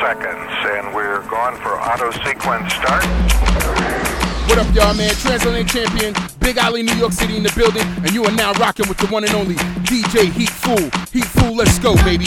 seconds, and we're going for auto sequence start. What up, y'all, man? Transatlantic champion, Big Alley, New York City in the building, and you are now rocking with the one and only DJ Heat Fool. Heat Fool, let's go, baby.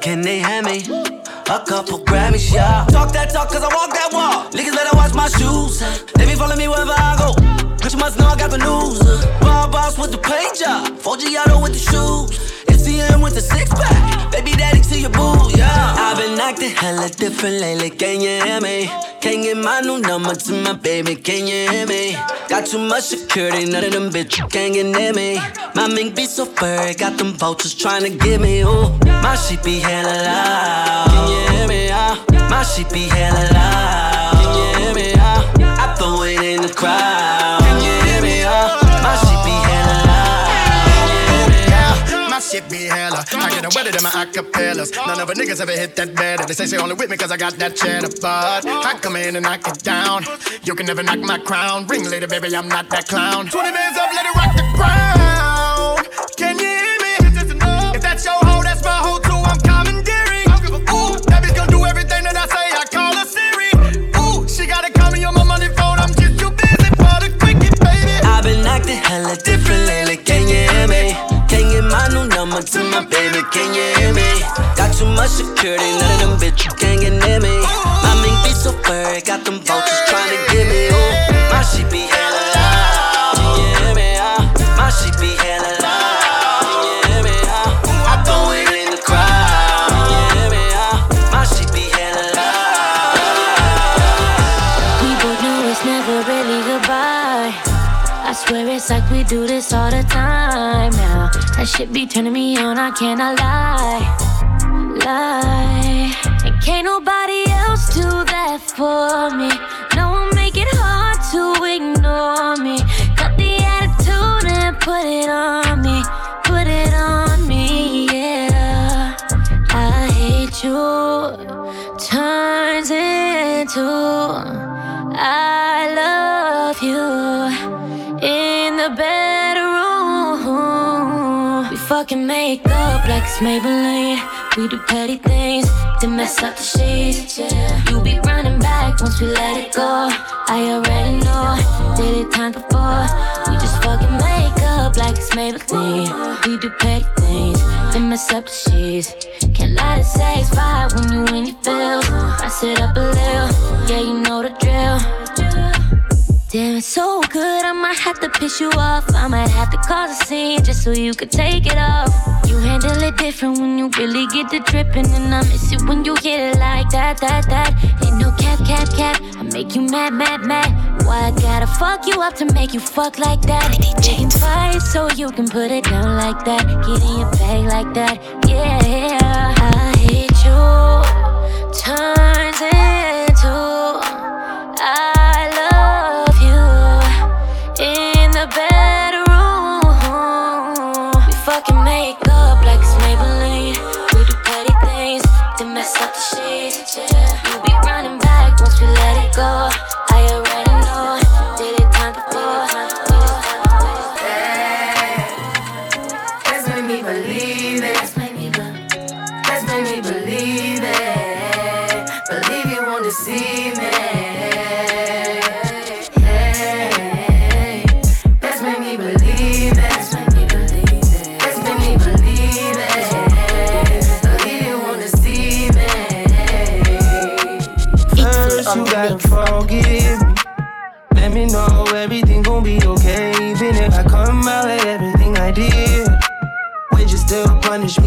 Can they have me? A couple Grammys, yeah. Talk that talk, cause I walk that walk. Niggas better watch my shoes. They be follow me wherever I go. Bitch, you must know I got the news. Raw boss with the paint job. 4G auto with the shoes. SCM with the six pack. Baby daddy to your boo, yeah. I've been acting hella different lately, can you hear me? Can't get my new number to my baby, can you hear me? Got too much security, none of them bitches can't get near me. My mink be so furry, got them vultures trying to get me, ooh. My shit be hella loud, can you hear me? Ah, my shit be hella loud, can you hear me? Ah, I throw it in the crowd, I get a wetter than my acapellas. None of the niggas ever hit that better. They say she only with me cause I got that cheddar, but I come in and knock it down. You can never knock my crown. Ring later, baby, I'm not that clown. 20 minutes up, let it rock the ground. Can you hear me? If that's your hoe, that's my hoe too. I'm commandeering. Ooh, that bitch gon' do everything that I say. I call her Siri. Ooh, she gotta call me on my money phone. I'm just too busy for the cricket, baby. I've been can you hear me? Got too much security, none of them bitches can get near me. My mink be so furry, got them vultures trying to get me. Ooh, we do this all the time now. That shit be turning me on, I cannot lie. Lie. And can't nobody else do that for me. No one make it hard to ignore me. Cut the attitude and put it on me. Put it on me, yeah. I hate you. Turns into I love you the bedroom. We fucking make up like it's Maybelline. We do petty things to mess up the sheets. You be running back once we let it go. I already know, did it time before. We just fucking make up like it's Maybelline. We do petty things to mess up the sheets. Can't lie, let it satisfy when you in your feels. I sit up a little, yeah, you know the drill. Damn, it's so good, I might have to piss you off. I might have to cause a scene just so you could take it off. You handle it different when you really get the dripping, and I miss it when you hit it like that, that, that. Ain't no cap, cap, cap. I make you mad, mad, mad. Why I gotta fuck you up to make you fuck like that? Taking fight so you can put it down like that. Get in your bag like that, yeah. I hate you. Turns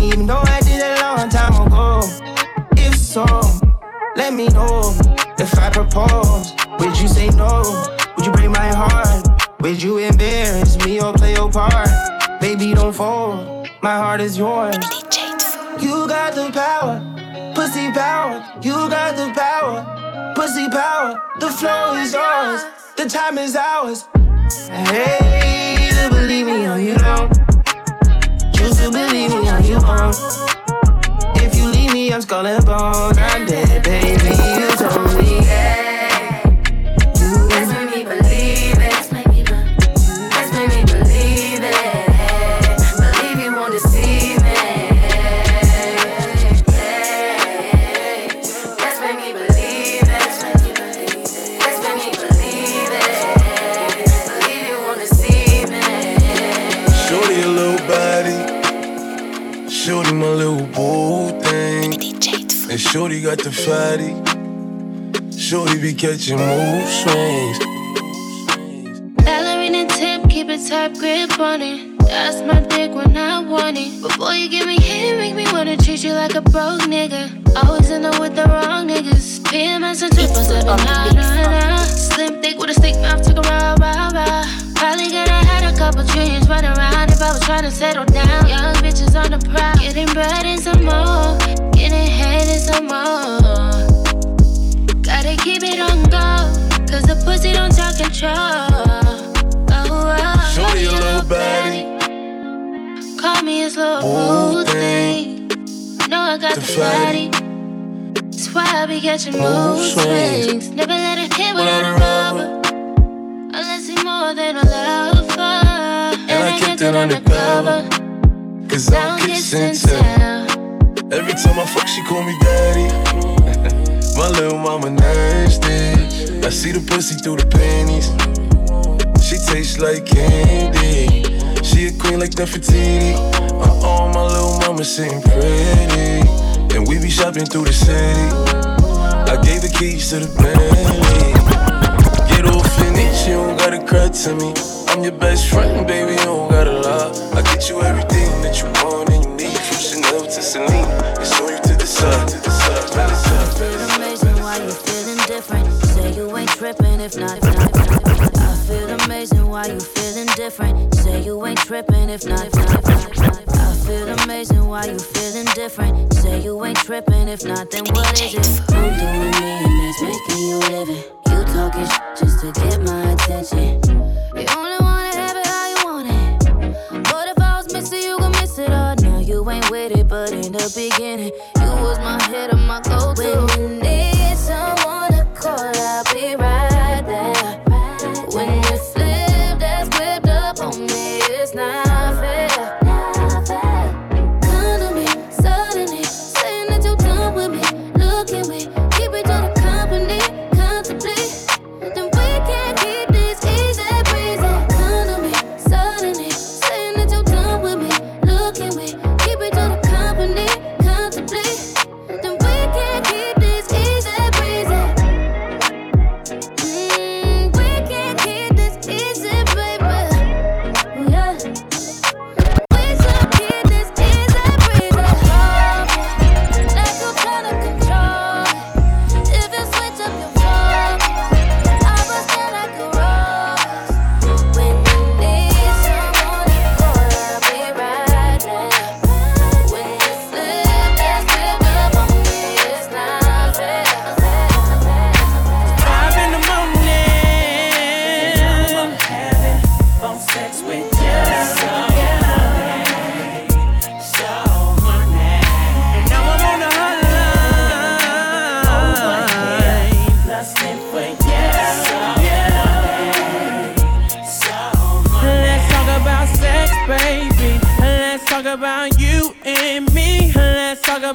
Even though I did a long time ago. If so, let me know. If I propose, would you say no? Would you break my heart? Would you embarrass me or play your part? Baby, don't fold. My heart is yours. You got the power, pussy power. You got the power, pussy power. The flow is yours, the time is ours. Hey, to believe me or you don't. Choose to believe me or you won't. If you leave me, I'm skull and bone. I'm dead, baby. You told me. Let's Shorty got the fatty. Shorty be catching mood swings. Ballerina tip, keep a tight grip on it. That's my dick when I want it. Before you give me hit, make me wanna treat you like a broke nigga. Always in there with the wrong niggas. PMS and triple seven, oh, nah, nah, nah. Slim thick with a stick mouth, took a rah, rah, rah. Probably gonna had a couple trillions running around if I was trying to settle down. Young bitches on the prowl, getting bread and some more, getting head and some more. Gotta keep it on go, cause the pussy don't talk control. Oh, oh, Shorty a little baddie. Call me his little boo thing. Know I got The the body. That's why I be catching oh, Mood mood swings. Never let it hit Without a rubber. Unless he more than a lover acting undercover. Cause I'm kissing tell. Every time I fuck, she call me daddy. My little mama nasty. I see the pussy through the panties. She tastes like candy. She a queen like Nefertiti. Uh oh, my little mama sitting pretty. And we be shopping through the city. I gave the keys to the Bentley. Get off in it, she don't gotta cry to me. I'm your best friend, baby, you don't gotta lie. I get you everything that you want and you need. From Chanel to Celine, it's on you to decide. To decide, to amazing, why you feeling different? Say you ain't tripping if not. If not, if not, if not. I feel amazing, why you feeling different? Say you ain't tripping if not. If not, if not, if not. I feel amazing, why you feeling different? Say you ain't tripping if not, then what is it? I'm doing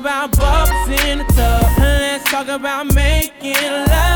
about bubbles in the tub. Let's talk about making love.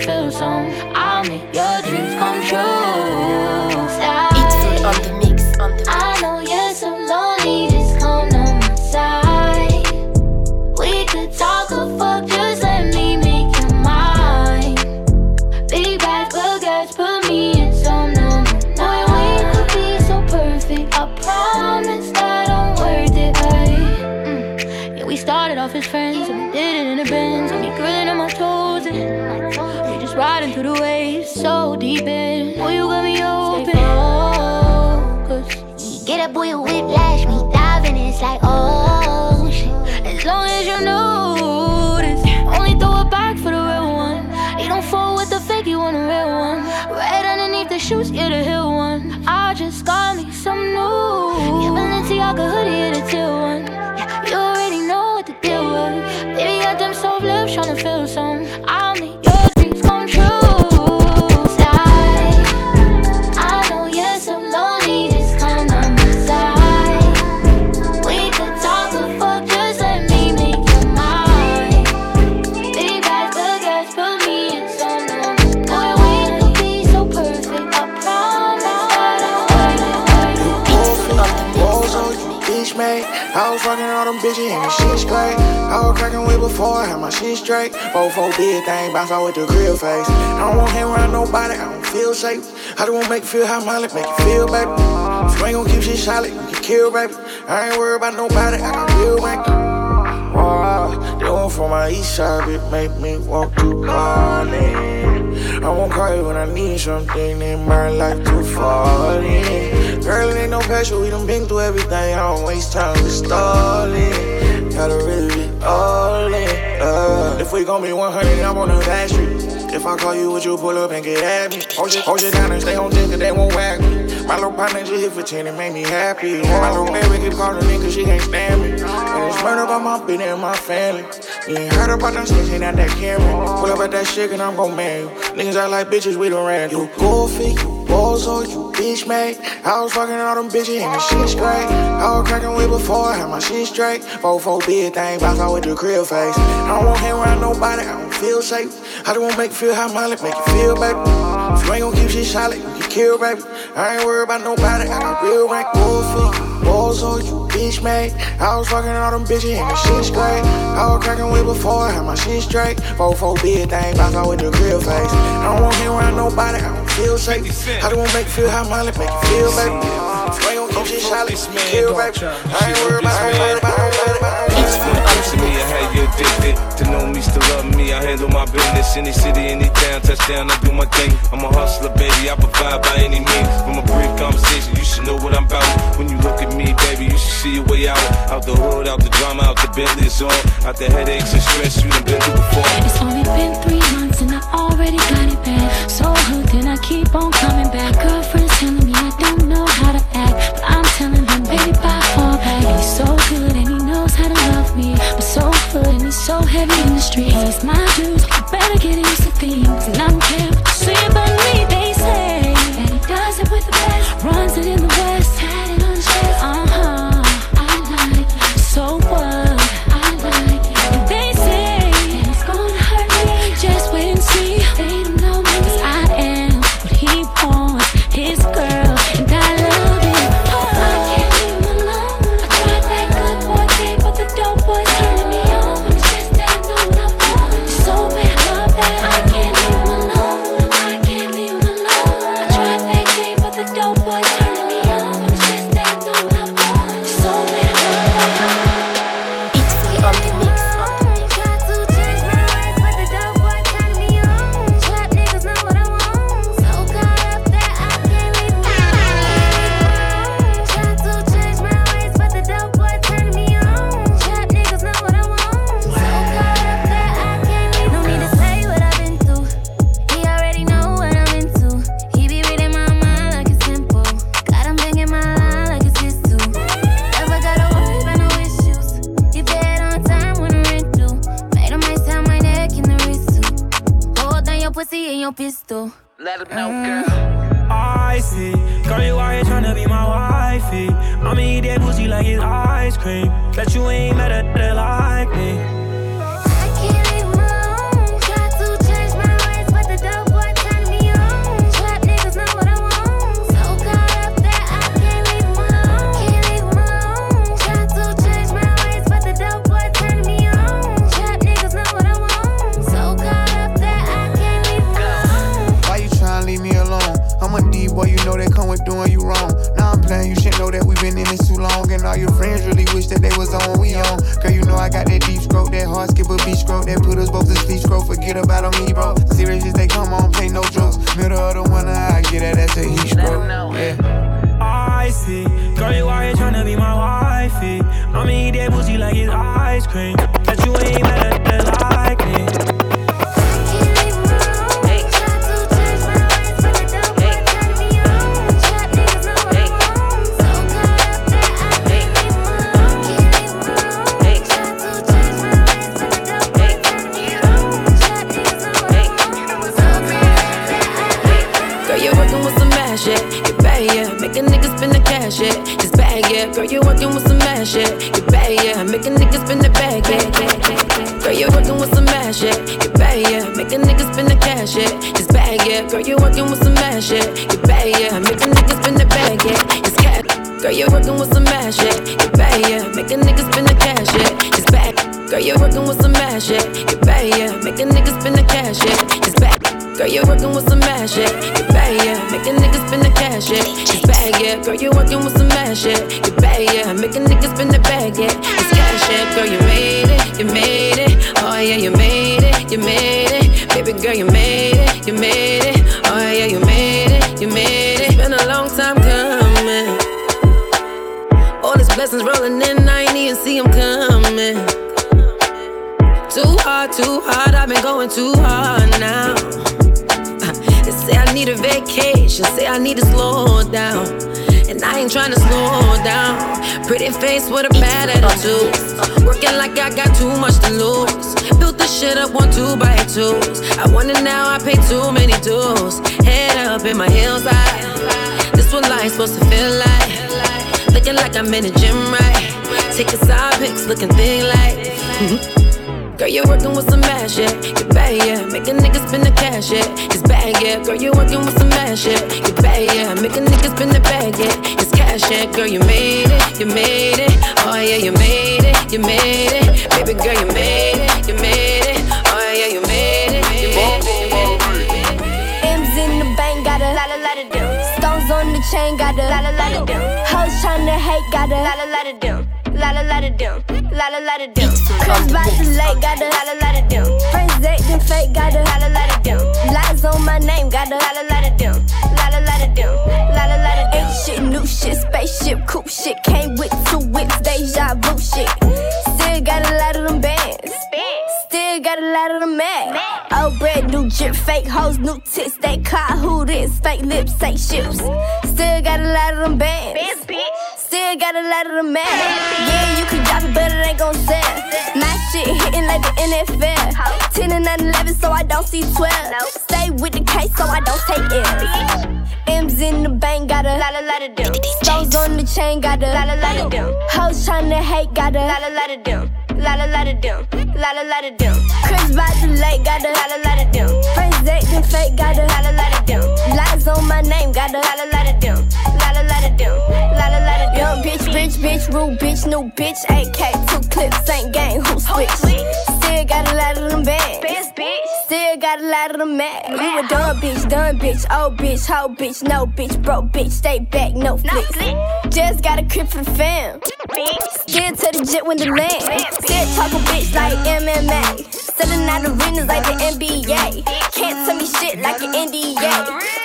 feel some. I'll make your dreams come true. Straight. Four four big thing, bounce out with the grill face. I don't want him around nobody, I don't feel safe. I don't want make you feel how life make you feel, baby. If you ain't gon' keep shit solid, you can kill, baby. I ain't worried about nobody, I got real rank. Wow, they want from my east side, it make me walk too far. I won't call you when I need something in my life fall in. Girl, it ain't no pressure, we done been through everything. I don't waste time with stalling. Gotta really be all. Uh, if we gon' be 100, I'm on the back street. If I call you, would you pull up and get at me? Hold you, hold you down and stay on 10 cause they won't whack me. My little partner just hit for 10 and made me happy. My little baby keep calling me cause she can't stand me. And it's murder about my bitch and my family. You ain't heard about them snitching at that camera. Pull up at that shit and I'm gon' man you. Niggas act like bitches, we done ran. You goofy, on you bitch made. I was fucking all them bitches and the shit straight. I was cracking way before I had my shit straight. Four four big thing, bounce out with the grill face. I don't want him around nobody, I don't feel safe. I just wanna make you feel how my make you feel, baby. If you ain't gon' keep shit solid, you get killed, baby. I ain't worried about nobody, I got real rank. Balls on you bitch made. I was fucking all them bitches and the shit straight. I was cracking way before I had my shit straight. Four four big thing, bounce out with the grill face. I don't want him around nobody, I don't feel safe. I make you feel how my life make you feel, baby. If you ain't gon' keep shit solid, killed, baby. I ain't worried about, I ain't worried about, I ain't worried about. Addicted to know me, still love me. I handle my business, any city, any town, touchdown, I do my thing. I'm a hustler, baby, I provide by any means. From a brief conversation, you should know what I'm about. When you look at me, baby, you should see a way out. Out the hood, out the drama, out the Bentley, it's on. Out the headaches and stress you done been through before. It's only been three months and I already got it bad. So hooked and I keep on coming back. Girlfriend's telling me I don't know how to act, but I'm telling them, baby, bye, fall back. He's so good and he to me, but so good and he's so heavy in the streets. He's my juice, you better get used to things, and I don't care what you say about me. They say. That he does it with the best, runs it in the west, need to slow down. And I ain't trying to slow down. Pretty face with a bad attitude. Working like I got too much to lose. Built this shit up one two by twos. I wonder now I pay too many dues. Head up in my heels high. This what life's supposed to feel like. Looking like I'm in a gym, right? Taking side pics, looking thin like. Girl, you're working with some mash, yeah. You bad, yeah. Make a nigga spend the cash, yeah. It's bad, yeah. Girl, you're working with some mash, yeah. You bad, yeah. Make a nigga spend the bag, yeah. It's cash, yeah. Girl, you made it, you made it. Oh yeah, you made it, you made it. Baby girl, you made it, you made it. Oh yeah, you made it, you made it. M's in the bank, got a lot, a lot of. Stones on the chain, got a lot, a lot of them. Hoes tryna hate, got a lot, a lot of. Lot, a lot of them. Lot, a lot of them. Cribs by the lake, got a lot, a lot of them. Friends acting fake, got a lot, a lot of them. Lies on my name, got a lot, a lot of them. Lot, a lot of them. Lot, a lot of them. Ain't shit, new shit, spaceship, coupe shit. Came with two whips, deja vu shit. Still got a lot of them bands. Still got a lot of them mad. Old bread, new drip, fake hoes, new tits. They caught who this? Fake lips, fake ships. Still got a lot of them bands. Still got a lot of them mad. Yeah, you can drop it, but it ain't gon' sell. My shit hitting like the NFL. 10 and 9 11, so I don't see 12. Stay with the case, so I don't take L's. M's in the bank, got a lot, lot of them. Stones on the chain, got a lot, a lot of them. Hoes tryna hate, got a lot, a lot of them. Lot, a lot of them. Lot, a lot of them. Cribs by the lake, got a lot, a lot of them. Friends acting fake, got a lot, a lot of them. Lies on my name, got a lot, a lot of them. Lot, a lot of them. Lot, a lot of them. Young bitch, bitch, bitch, rude bitch, new bitch. AK, two clips, ain't gang, who switch? Still got a lot of them bands. Still got a lot of them mad. You a dumb bitch, dumb bitch, old bitch, hoe bitch, no bitch, bro bitch, stay back, no flicks. Just got a crib for the fam. Still to the jet when the land. Still talking bitch like MMA. Selling out arenas like the NBA. Can't tell me shit like an NDA.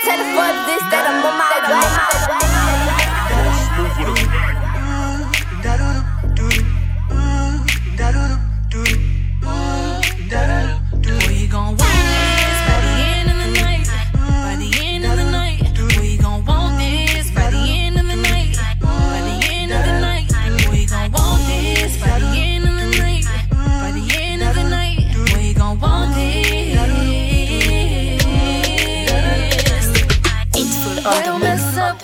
Tell the fuck this that I'm on my We Don't mess up,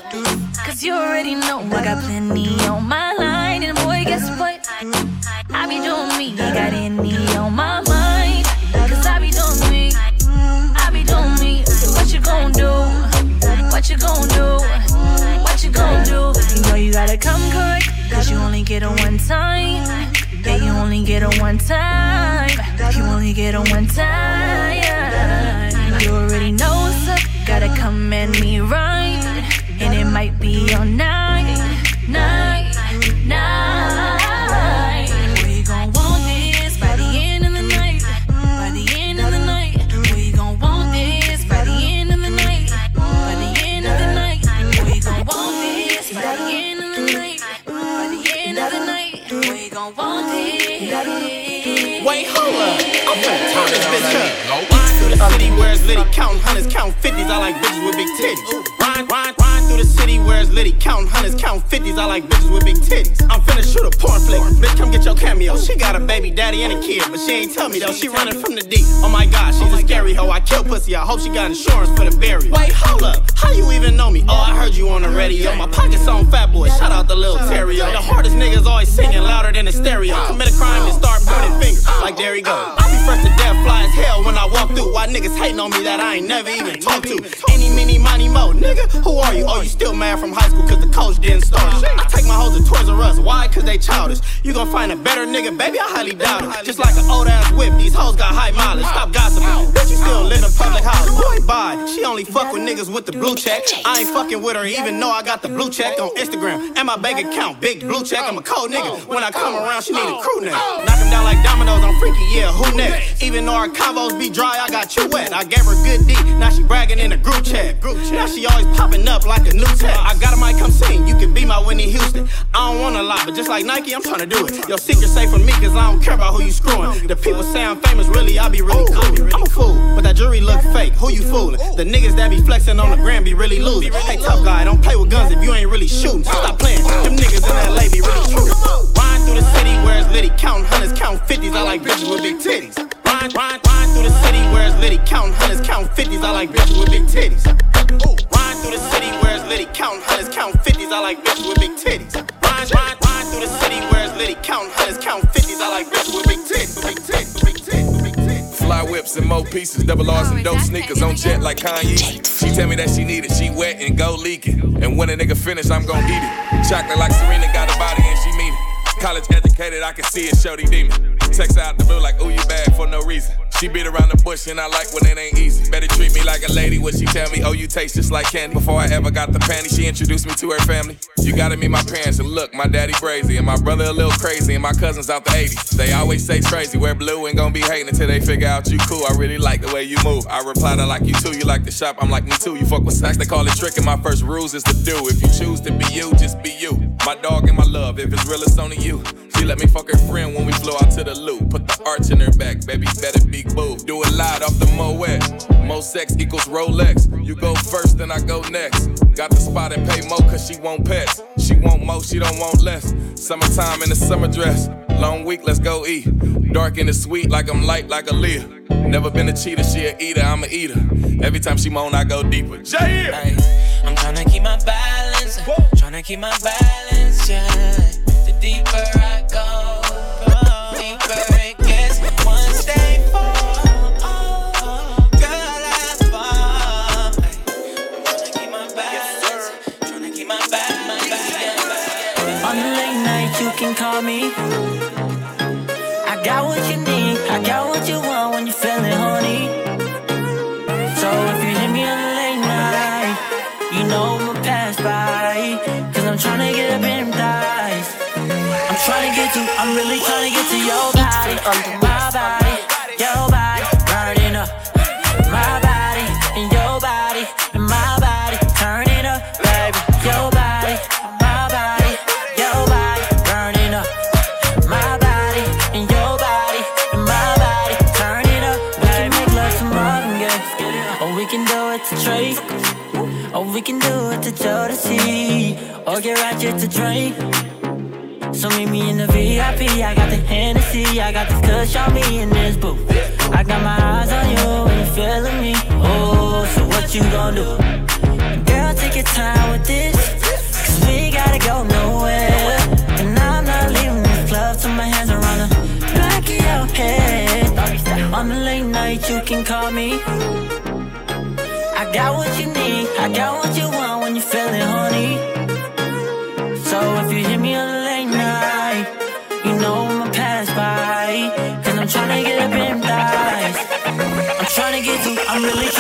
cause you already know I got plenty on my line. And boy, guess what? I be doing me, You got any on my mind. Cause I be doing me, I be doing me. What you gon' do? What you gon' do? What you gon' do? You know you gotta come correct, cause you only get it one time. Yeah, you only get it one time. You only get it one time. You already know gotta come at me right. And it might be all night, night, night. We gon' want this by the end of the night. By the end of the night, we gon' want this by the end of the night. By the end of the night, we gon' want this by the end of the night. By the end of the night, we gon' want this. Wait, hold up. I'm finna turn this bitch up. It's litty, counting hundreds, counting fifties. I like bitches with big titties. Ride, ride through the city where it's? Counting hundreds, counting fifties. I like bitches with big titties. I'm finna shoot a porn flick. Bitch, come get your cameo. She got a baby daddy and a kid, but she ain't tell me though. She running from the deep. Oh my god, she's a scary hoe. I kill pussy. I hope she got insurance for the burial. Wait, hold up. How you even know me? Oh, I heard you on the radio. My pockets on Fat Boy. Shout out the little Terrio. The hardest niggas always singing louder than the stereo. Commit a crime and start pointing fingers. Like there he go. I be fresh to death, fly as hell when I walk through. Why niggas hating on me that I ain't never even talked to? Any, mini, money, mo. Nigga, who are you? Oh, you still mad from high school cause the coach didn't start. I take my hoes to Toys R Us. Why? Cause they childish. You gon' find a better nigga, baby? I highly doubt it. Just like an old ass whip, these hoes got high mileage. Stop gossiping. Bitch, you still live in public house. Boy, bye. She only fuck with niggas with the blue check. I ain't fucking with her even though I got the blue check on Instagram. And my bank account, big blue check. I'm a cold nigga. When I come around, she need a crew neck. Knock 'em down like dominoes, I'm freaky, yeah, who next? Even though our combos be dry, I got you wet. I gave her good D, now she bragging in a group chat. Now she always popping up like a new tech. I got a mic, come sing, you can be my Whitney Houston. I don't want a lot, but just like Nike, I'm tryna do it. Your secret safe for me, cause I don't care about who you screwing. The people say I'm famous, really, I be really cool. I'm a fool, but that jewelry look fake. Who you fooling? The niggas that be flexing on the gram be really losing. Hey, tough guy, don't play with guns if you ain't really shooting. Stop playing, them niggas in LA be really true. Ride through the city where it's litty, counting hundreds, counting fifties. I like bitches with big titties. Ride, ride, ride through the city where it's litty, counting hundreds, counting fifties. I like bitches with big titties. Ride through the city where it's litty, counting hundreds, counting fifties. I like bitches with big titties. Ride, ride, ride through the city where it's litty, counting hundreds, counting fifties. I like bitches with big titties. Fly whips and more pieces, double R's and dope sneakers on jet like Kanye. She tell me that she need it, she wet and go leaking. And when a nigga finish, I'm gon' eat it. Chocolate like Serena got a body and. College educated, I can see it, shorty demon. Text out the blue like, ooh, you bad for no reason. She beat around the bush and I like when it ain't easy. Better treat me like a lady when she tell me, oh, you taste just like candy. Before I ever got the panty, she introduced me to her family. You gotta meet my parents and look, my daddy crazy and my brother a little crazy and my cousins out the 80s. They always say crazy, wear blue and gon' be hating until they figure out you cool. I really like the way you move. I reply to like you too, you like to shop, I'm like me too. You fuck with sex, they call it tricking. My first rules is to do. If you choose to be you, just be you. My dog and my love, if it's real, it's only you. She let me fuck her friend when we flew out to the loop. Put the arch in her back, baby, better be boo. Do it live off the Moet. Mo sex equals Rolex. You go first, then I go next. Got the spot and pay more cause she want pets. She want more, she don't want less. Summertime in the summer dress. Long week, let's go eat. Dark and it's sweet like I'm light like a Leah. Never been a cheater, she a eater, I'm a eater. Every time she moan, I go deeper. Jay! I'm tryna keep my balance, tryna keep my balance, yeah. The deeper I go, the deeper it gets. One stay for, girl, I fall. I'm tryna keep my balance, tryna keep my balance, yeah. You can call me. I got what you need, I got what you want I'm really tryna get to your body. My body, your body, burning up. My body, and your body, and my body, turn it up, baby. Your body, my body, your body, burning up. My body, and your body, and my body, turn it up. We can make love to Marvin Gaye, or we can do it to Drake, or we can do it to Jodeci, or get ratchet to drink. So meet me in the VIP, I got the Hennessy, I got the kush on me in this booth. I got my eyes on you and you're feeling me. Oh, so what you gon' do? Girl, take your time with this, cause we gotta go nowhere. And I'm not leaving this club till my hands are on the back of your head. On the late night, you can call me. I got what you need, I got what you want I'm really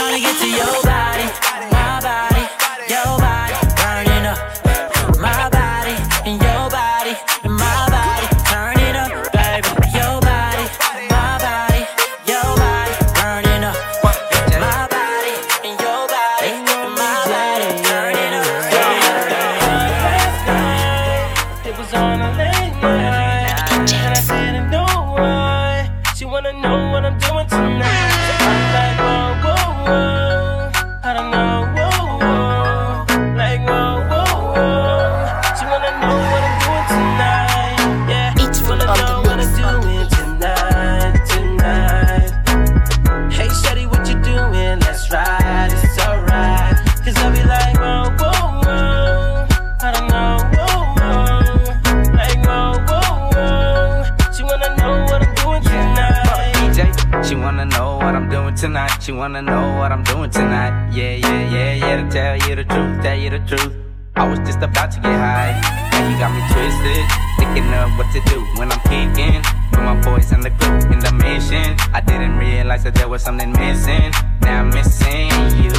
just about to get high. Now you got me twisted, thinking of what to do when I'm kicking. With my boys and the crew in the mission. I didn't realize that there was something missing. Now I'm missing you.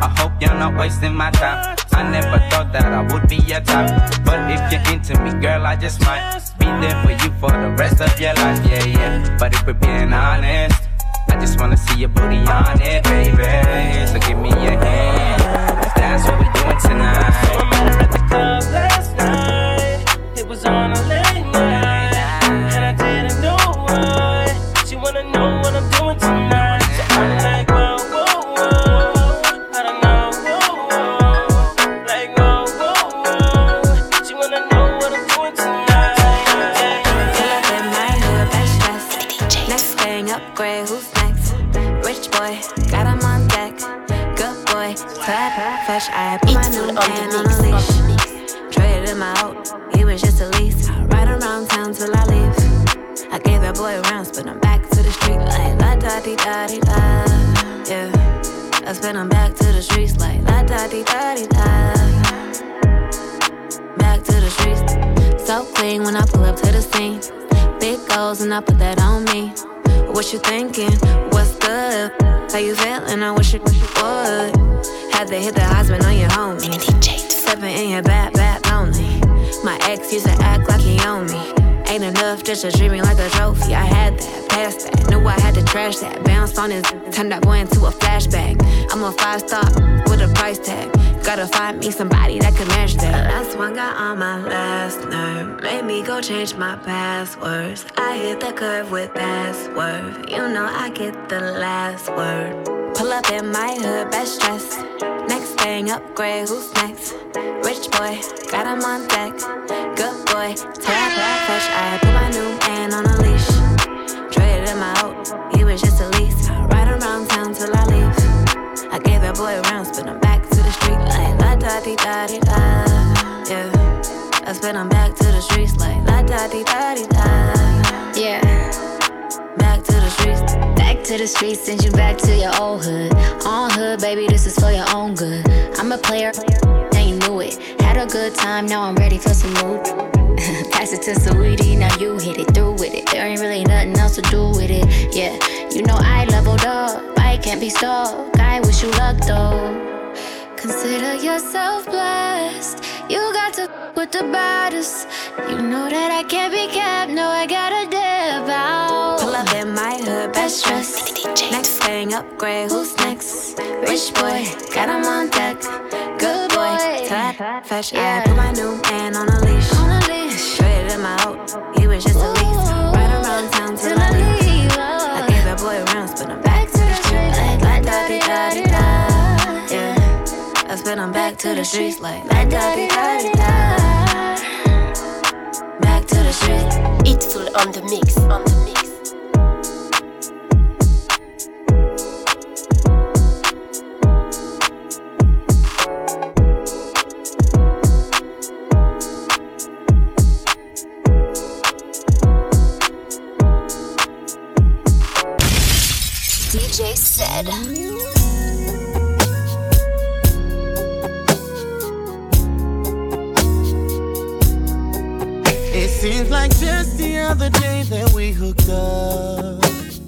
I hope you're not wasting my time. I never thought that I would be your type. But if you're into me, girl, I just might ex used to act like he owned me. Ain't enough just to treat me like a trophy. I had that, passed that, knew I had to trash that. Bounced on his, turned that boy into a flashback. I'm a five star with a price tag. Gotta find me somebody that can match that. The Last one got on my last nerve. Made me go change my passwords. I hit the curve with password. You know I get the last word. Pull up in my hood, best dressed. Thing, upgrade, who's next? Rich boy, got him on deck. Good boy, tap that fresh. I put my new man on a leash. Traded him out, he was just a lease. I ride around town till I leave. I gave that boy rounds, but I'm back to the street like la da di da di da. Yeah, I spin him back to the streets like la da di da di da. To the streets, send you back to your old hood. On hood, baby, this is for your own good. I'm a player, now you knew it. Had a good time, now I'm ready for some more. Pass it to Sweetie, now you hit it through with it. There ain't really nothing else to do with it. Yeah, you know I leveled up, I can't be stuck. I wish you luck though. Consider yourself blessed. You got to with the baddest. You know that I can't be kept. No, I gotta dip out. Hood, best dressed. Next thing, upgrade, who's next? Rich boy, got him on deck. Good boy, tap, fresh. I put my new man on a leash. Traded him out, he was just a lease. Right around town till I leave. I gave that boy rounds, but I'm back to the street. Like, like da di da di da. Yeah, I spin him back to the streets like, like da di da di da. Back to the streets. It's full on the mix, on the mix. DJ said. It seems like just the other day that we hooked up.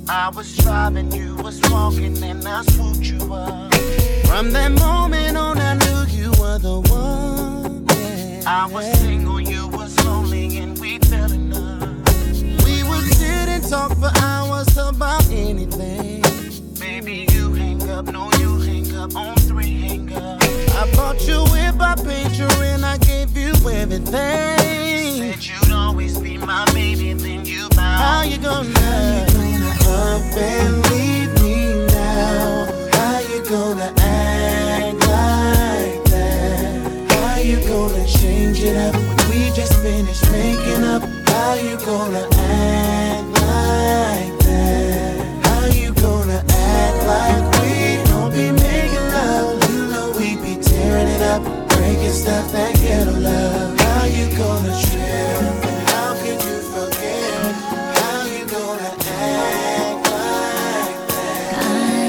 I was driving, you was walking, and I swooped you up. From that moment on, I knew you were the one. yeah. I was single, you was lonely, and we fell in love. We sit and talk for hours about anything. Up, no, you hang up on three hang up. I bought you I paid you, and I gave you everything. Said you'd always be my baby, then you bowed. How you gonna, How you gonna up and leave me now? How you gonna act like that? How you gonna change it up? We just finished making up. How you gonna act How you gonna trip? How could you forget? How you gonna act like? I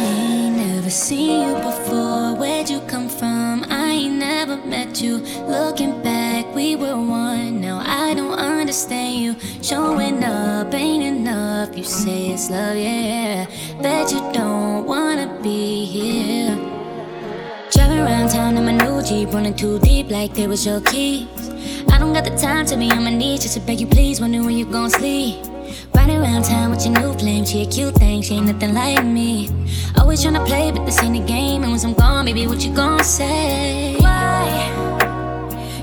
ain't never seen you before. Where'd you come from? I ain't never met you. Looking back, we were one. Now I don't understand you. Showing up ain't enough. You say it's love, yeah. Bet you don't wanna be here. Around town in my new Jeep, running too deep like they was your keys. I don't got the time to be on my knees just to beg you, please. Wondering when you gon' sleep. Riding around town with your new flame, she a cute thing, she ain't nothing like me. Always tryna play, but this ain't a game. And once I'm gone, baby, what you gon' say? Why?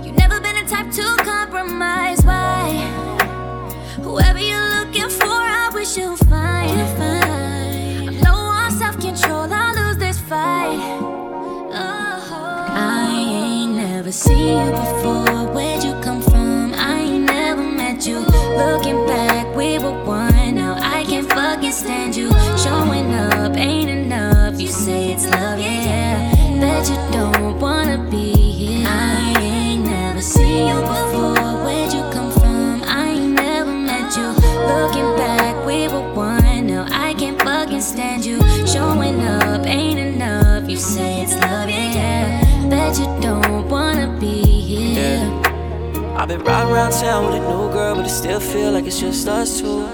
You never been the type to compromise. Why? Whoever you're looking for, I wish you'll Where'd you come from? I ain't never met you. Looking back, we will win. No, I can't fucking stand you. Showing up ain't enough. You say it's love, yeah. Bet you don't wanna be here. I ain't never seen you before. Where'd you come from? I ain't never met you. Looking back, we were one. Now I can't fucking stand you. Showing up ain't enough. You say it's love, yeah. Bet you don't here. I've been riding around town with a new girl, but it still feel like it's just us two.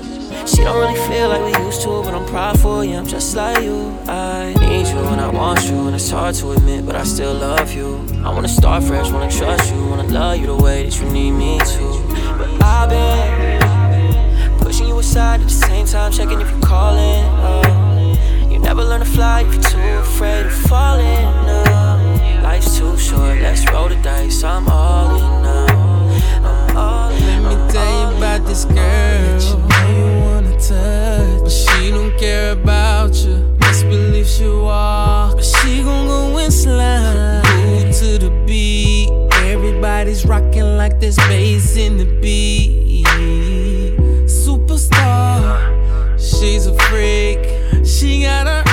She don't really feel like we used to, but I'm prideful, yeah, I'm just like you. I need you and I want you, and it's hard to admit, but I still love you. I wanna start fresh, wanna trust you, wanna love you the way that you need me to. But I've been pushing you aside at the same time, checking if you're calling. Uh, you never learn to fly if you're too afraid of falling. Uh, life's too short, let's roll the dice. I'm all in me tell you about this girl. That you know you wanna touch, but she don't care about you. Best believe she walk, but she gon' go and slide. Move to the beat. Everybody's rocking like there's bass in the beat. Superstar, she's a freak. She got her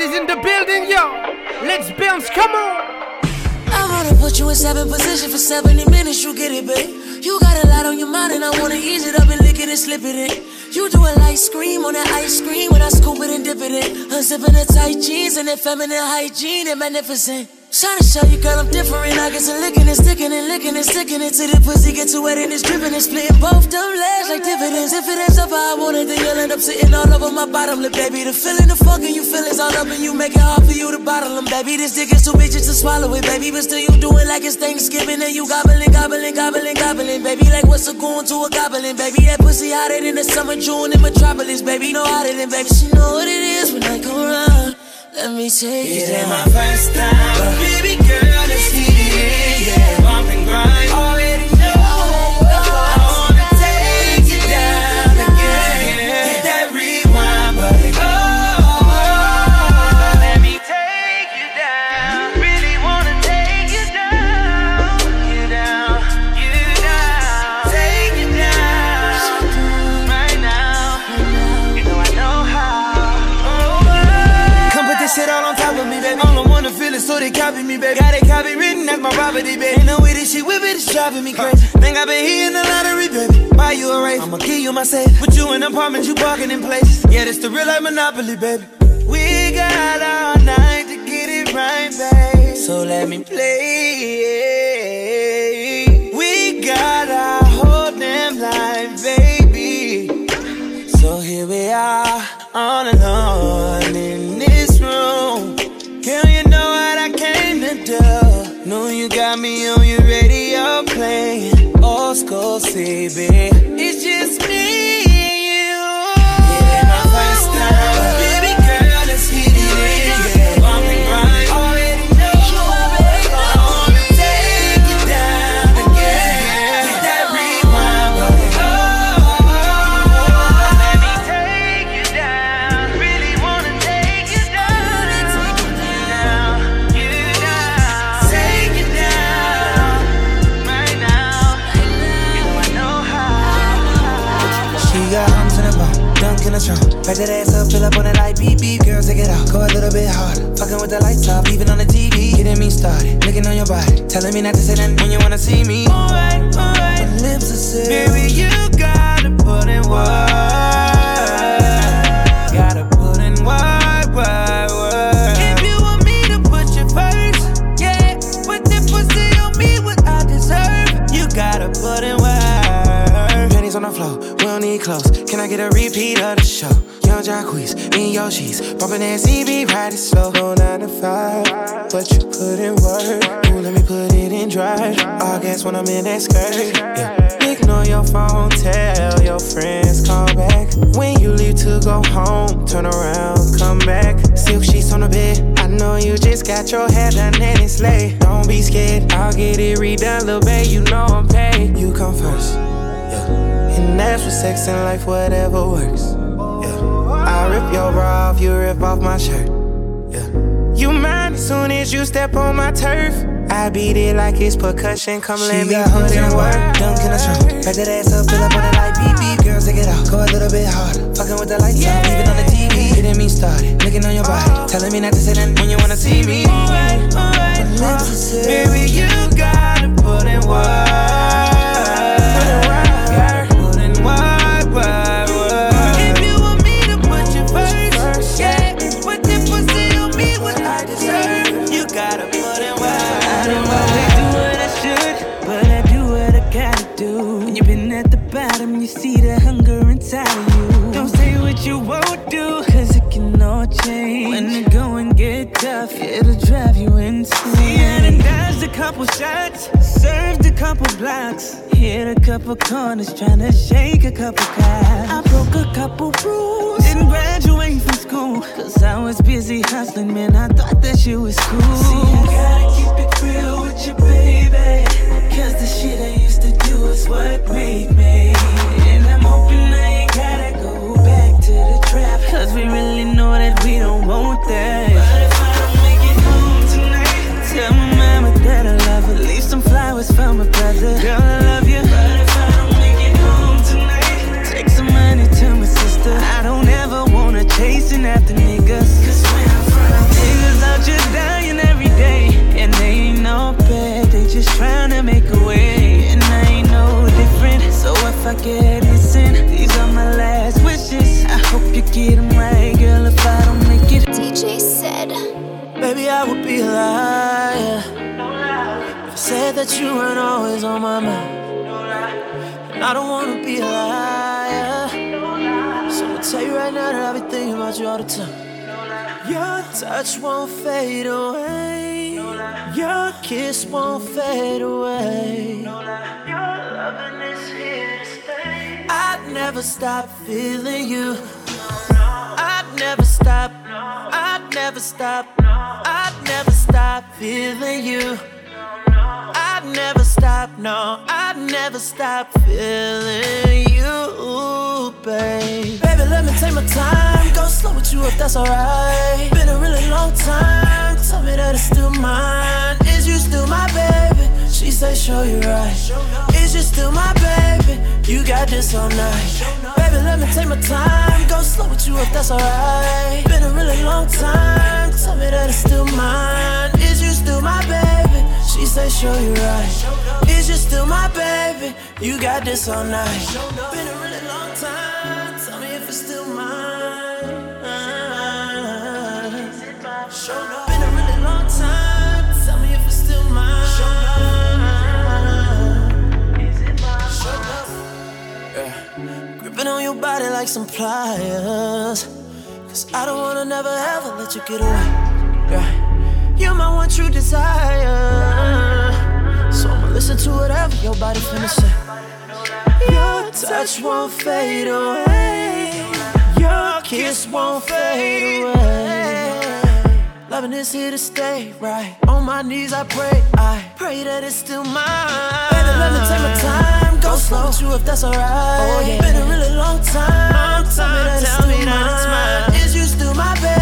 Is in the building, yo. Let's bounce, come on. I wanna put you in seven position for 70 minutes, you get it, babe. You got a lot on your mind, and I wanna ease it up and lick it and slip it in. You do a light scream on that ice cream when I scoop it and dip it in. Unzipping the tight jeans and that feminine hygiene and magnificent. Trying to show you, girl, I'm different. I get to licking and sticking and licking and sticking it till the pussy get too wet and it's dripping and splitting both them legs like dividends. If it ends up how I want it, then you'll end up sitting all over my bottom lip, baby. The feeling, the fucking you feelings all up and you make it hard for you to bottle them, baby. This dick is too big just to swallow it, baby. But still, you do it like it's Thanksgiving and you gobbling, gobbling, gobbling, gobbling, baby. Like what's a goon to a goblin, baby? That pussy hotter than the summer June in Metropolis, baby. No hotter than, baby. She know what it is when I come around. Let me take It it ain't my first time, but baby girl, let's heat it yeah. Bump and grind, property, baby. Ain't no way this shit whip it, it's driving me crazy. Think I've been hitting the lottery, baby. Buy you a race, I'ma give you my safe. Put you in apartments, you parking in places. Yeah, this the real life monopoly, baby. We got all night to get it right, babe. So let me play. We got our whole damn life, baby. So here we are, on and on Know you got me on your radio playing. Old school CB. It's just in the trunk. Back that ass up, fill up on it like beep beep. Girl, take it out, go a little bit harder. Fucking with the lights off, even on the TV. Getting me started, looking on your body. Telling me not to say nothing when you wanna see me. Alright, alright. My lips are sealed. Baby, you gotta put in work. Gotta put in work, work, work. If you want me to put you first, yeah. Put that pussy on me, what I deserve. You gotta put in work. Pennies on the floor, we don't need clothes. Can I get a repeat of show? Jacquees, in your sheets, bumping that CB, riding slow. Go nine to five, but you put in work. Ooh, let me put it in drive. I guess when I'm in that skirt, yeah. Ignore your phone, tell your friends, call back. When you leave to go home, turn around, come back. Silk sheets on the bed. I know you just got your hair done and it's late. Don't be scared, I'll get it redone, little babe. You know I'm paid. You come first, yeah. And that's what sex and life, whatever works. Yeah. Rip your bra off, you rip off my shirt. Yeah. You mine as soon as you step on my turf. I beat it like it's percussion. Come let me put in work. Dunk in the trunk. Back that ass up, fill up on it like beep beep. Girl, take it out. Go a little bit harder. Fucking with the lights off, even on the TV. Getting me started. Looking on your body. Oh. Telling me not to say nothing when you wanna see me. Alright, alright. Baby, you gotta put in work. It'll drive you insane. See, I done dodged a couple shots, served a couple blocks, hit a couple corners, trying to shake a couple cops. I broke a couple rules, didn't graduate from school, cause I was busy hustling, man. I thought that you was cool. Never stop feeling you. I'd never stop. I'd never stop. I'd never stop feeling you. I'd never stop, no, I'd never stop feeling you, babe. Baby, let me take my time, go slow with you if that's alright. Been a really long time, tell me that it's still mine. Is you still my baby? She say, show you right. Is you still my baby? You got this all night. Baby, let me take my time, go slow with you if that's alright. Been a really long time, tell me that it's still mine. Is you still my baby? She say, show you right. Is you still my baby? You got this all night. Been a really long time. Tell me if it's still mine. Been a really long time. Tell me if it's still mine. Yeah. Gripping on your body like some pliers. Cause I don't wanna never ever let you get away. You're my one true desire. So I'ma listen to whatever your body finna say. Your touch won't fade away. Your kiss won't fade away. Loving is here to stay, right? On my knees, I pray. I pray that it's still mine. Baby, let me take my time. Go slow with you if that's alright. Oh, yeah. Been a really long time. Tell me that it's still mine. Is you still my baby?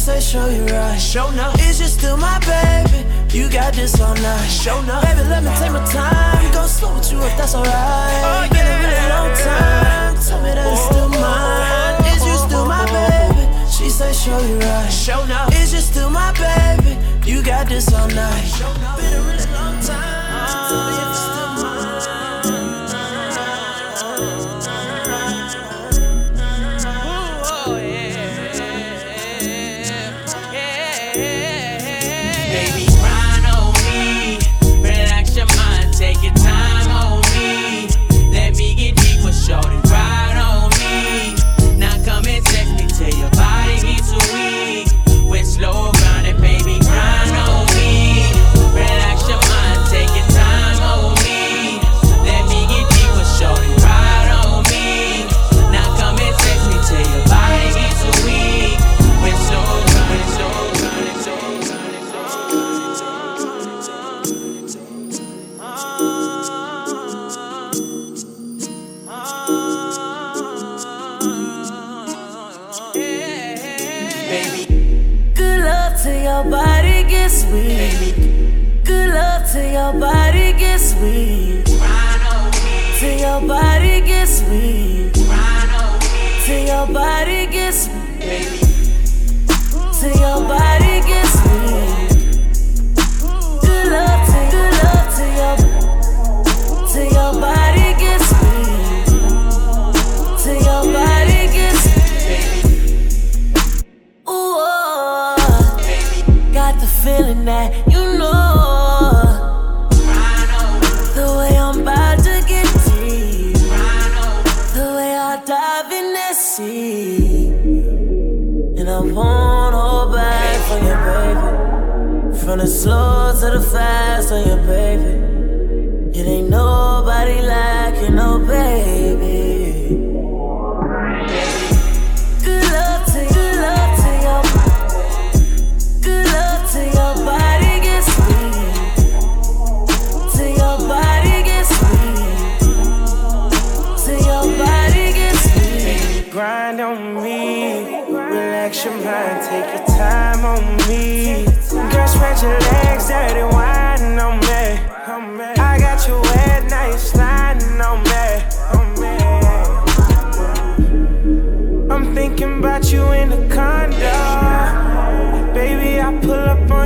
Yeah. She say, show you right. Show no. Is you still my baby? You got this all night. Show no. Baby, let me take my time. Go slow with you if that's alright. Oh, Been a really long time. Tell me that it's still oh. mine. Is you still my baby? She say, show you right. Show no. Is you still my baby? You got this all night. Been a your body gets weak. Till your body gets weak. Till your body gets weak. Till your body gets weak. to the fast on your baby. It ain't nobody like you, no baby.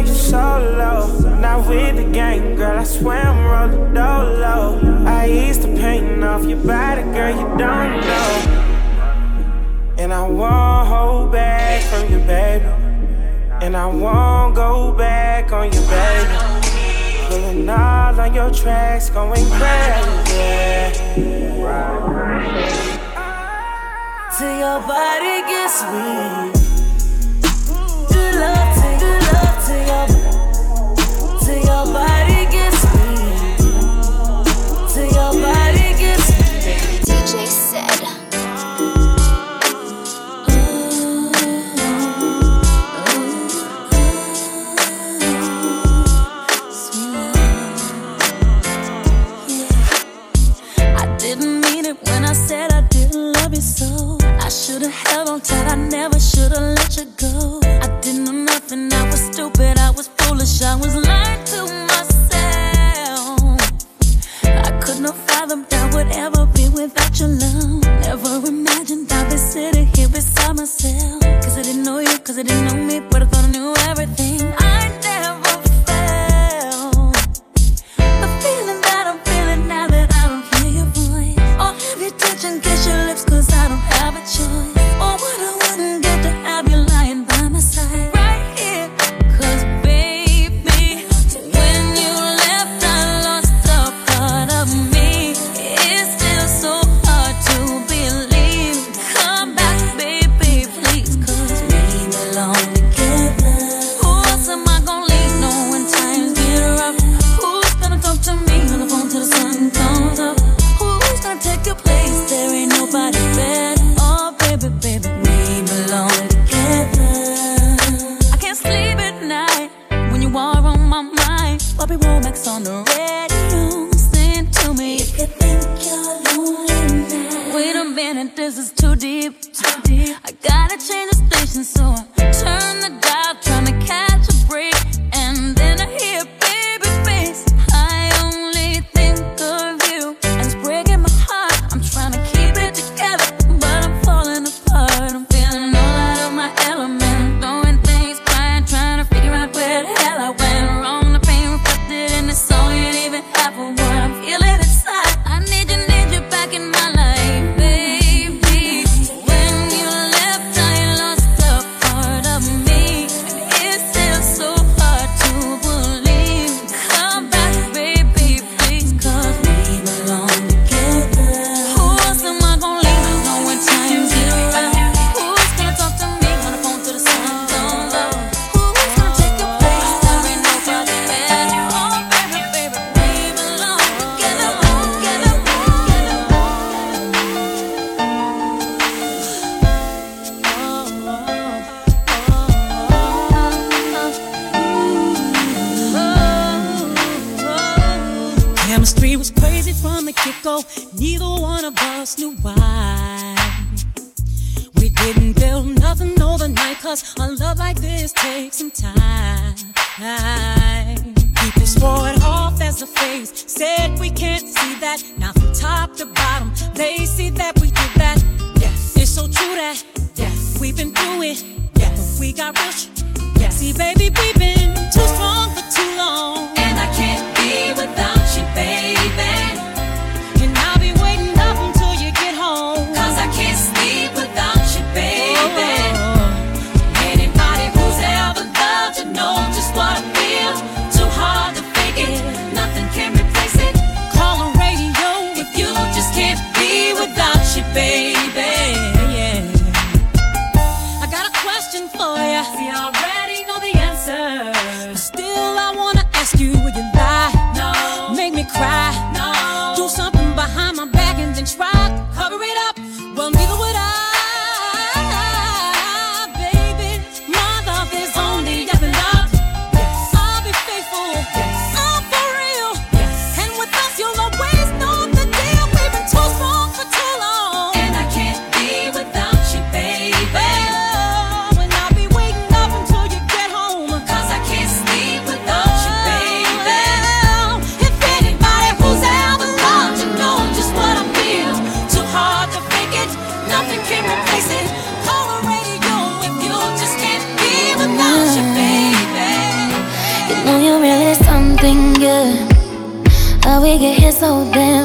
you solo. Not with the gang, girl, I swear I'm rolling dolo. I ease the pain off your body, girl, you don't know. And I won't hold back from you, baby. And I won't go back on you, baby. Pulling all on your tracks, going crazy. Till your body gets weak. to your to your body.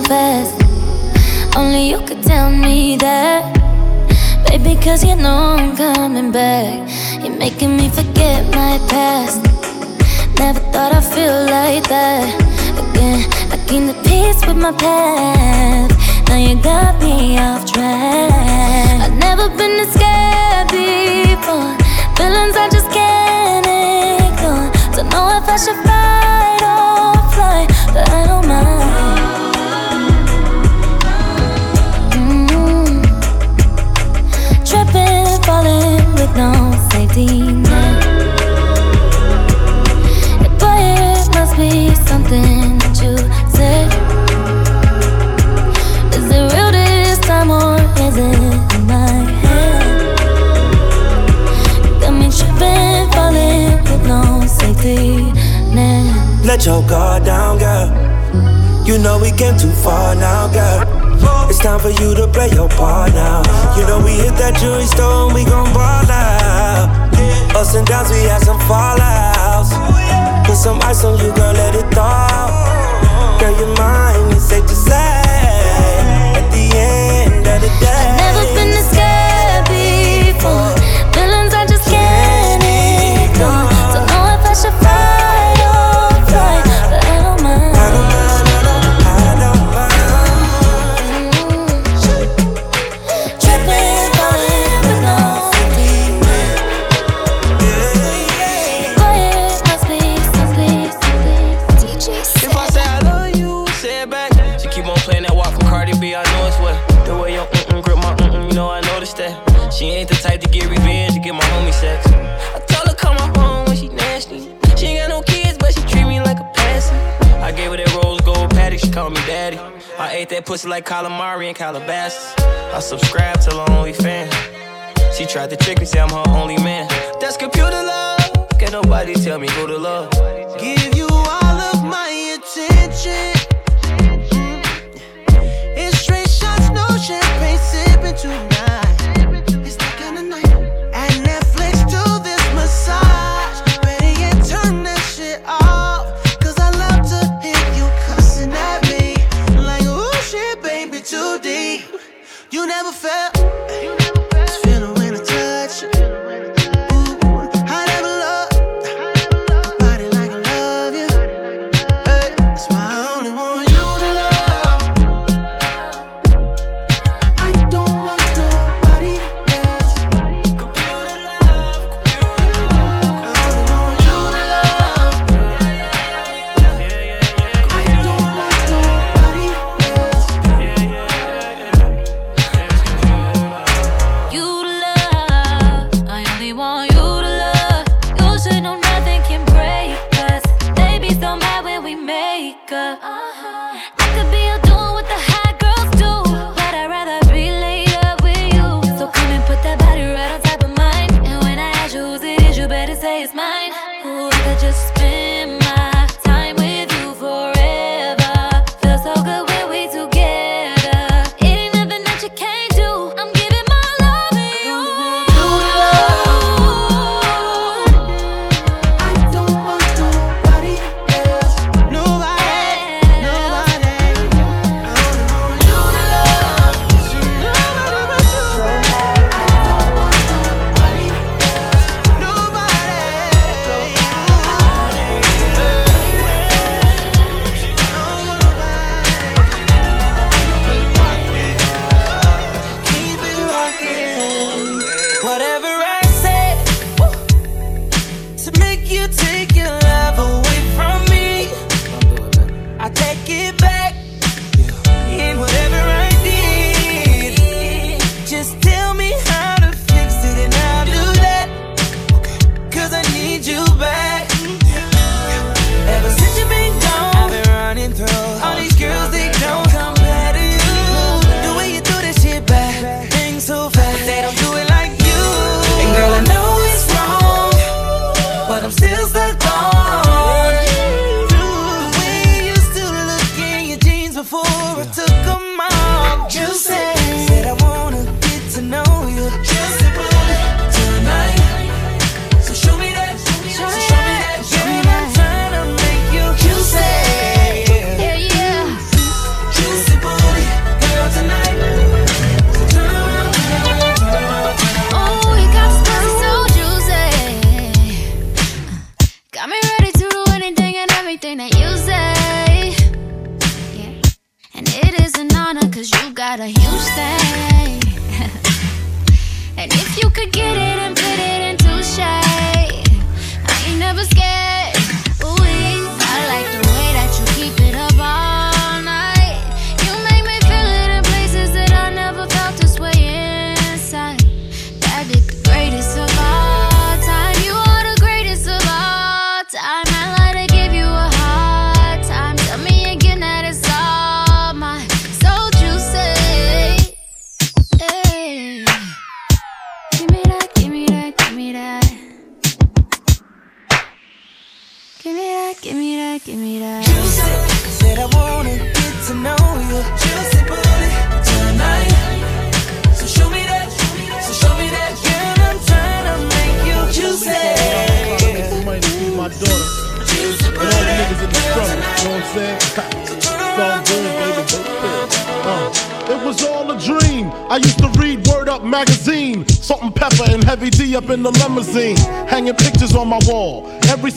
best. Only you could tell me that. Baby, cause you know I'm coming back. You're making me forget my past. Never thought I'd feel like that again. I came to peace with my path. Now you got me off track. I've never been this scared before. Feelings I just can't ignore. Don't know if I should fight or fly, but I don't mind. It must be something that you said. Is it real this time or is it in my head? Got me tripping, falling with no. Let your guard down, girl. You know we came too far now, girl. It's time for you to play your part now. You know we hit that jewelry store and we gon' ball out. Ups and downs, we had some fallouts. Put some ice on you, girl, let it thaw. Girl, you're mine, it's safe to say. pussy like calamari and Calabasas. I subscribe to the only fan. She tried to trick me, say I'm her only man. That's computer love. Can nobody tell me who to love? Give you all of my attention. It's straight shots, no champagne sipping tonight.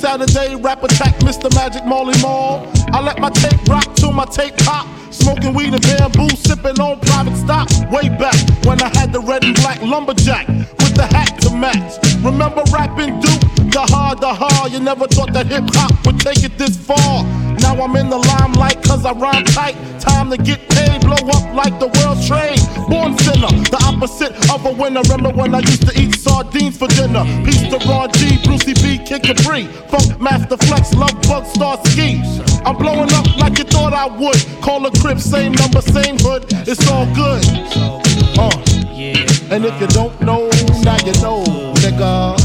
Saturday, rap attack Mr. Magic Marley Marl. I let my tape rock till my tape pop. Smoking weed and Bambu, sipping on private stock. Way back when I had the red and black lumberjack with the hat to match. Remember rapping Duke? The hard, the hard. You never thought that hip hop would take it this far. Now I'm in the limelight cause I rhyme tight. Time to get paid, blow up like the world trade. Born sinner, the opposite of a winner. Remember when I used to eat sardines for dinner? Peace to Ron G, Brucie B, Kid Capri. Funkmaster Flex, Love Bug, Starski. I'm blowing up like you thought I would. Call a crib, same number, same hood. It's all good. Uh. And if you don't know, now you know, nigga.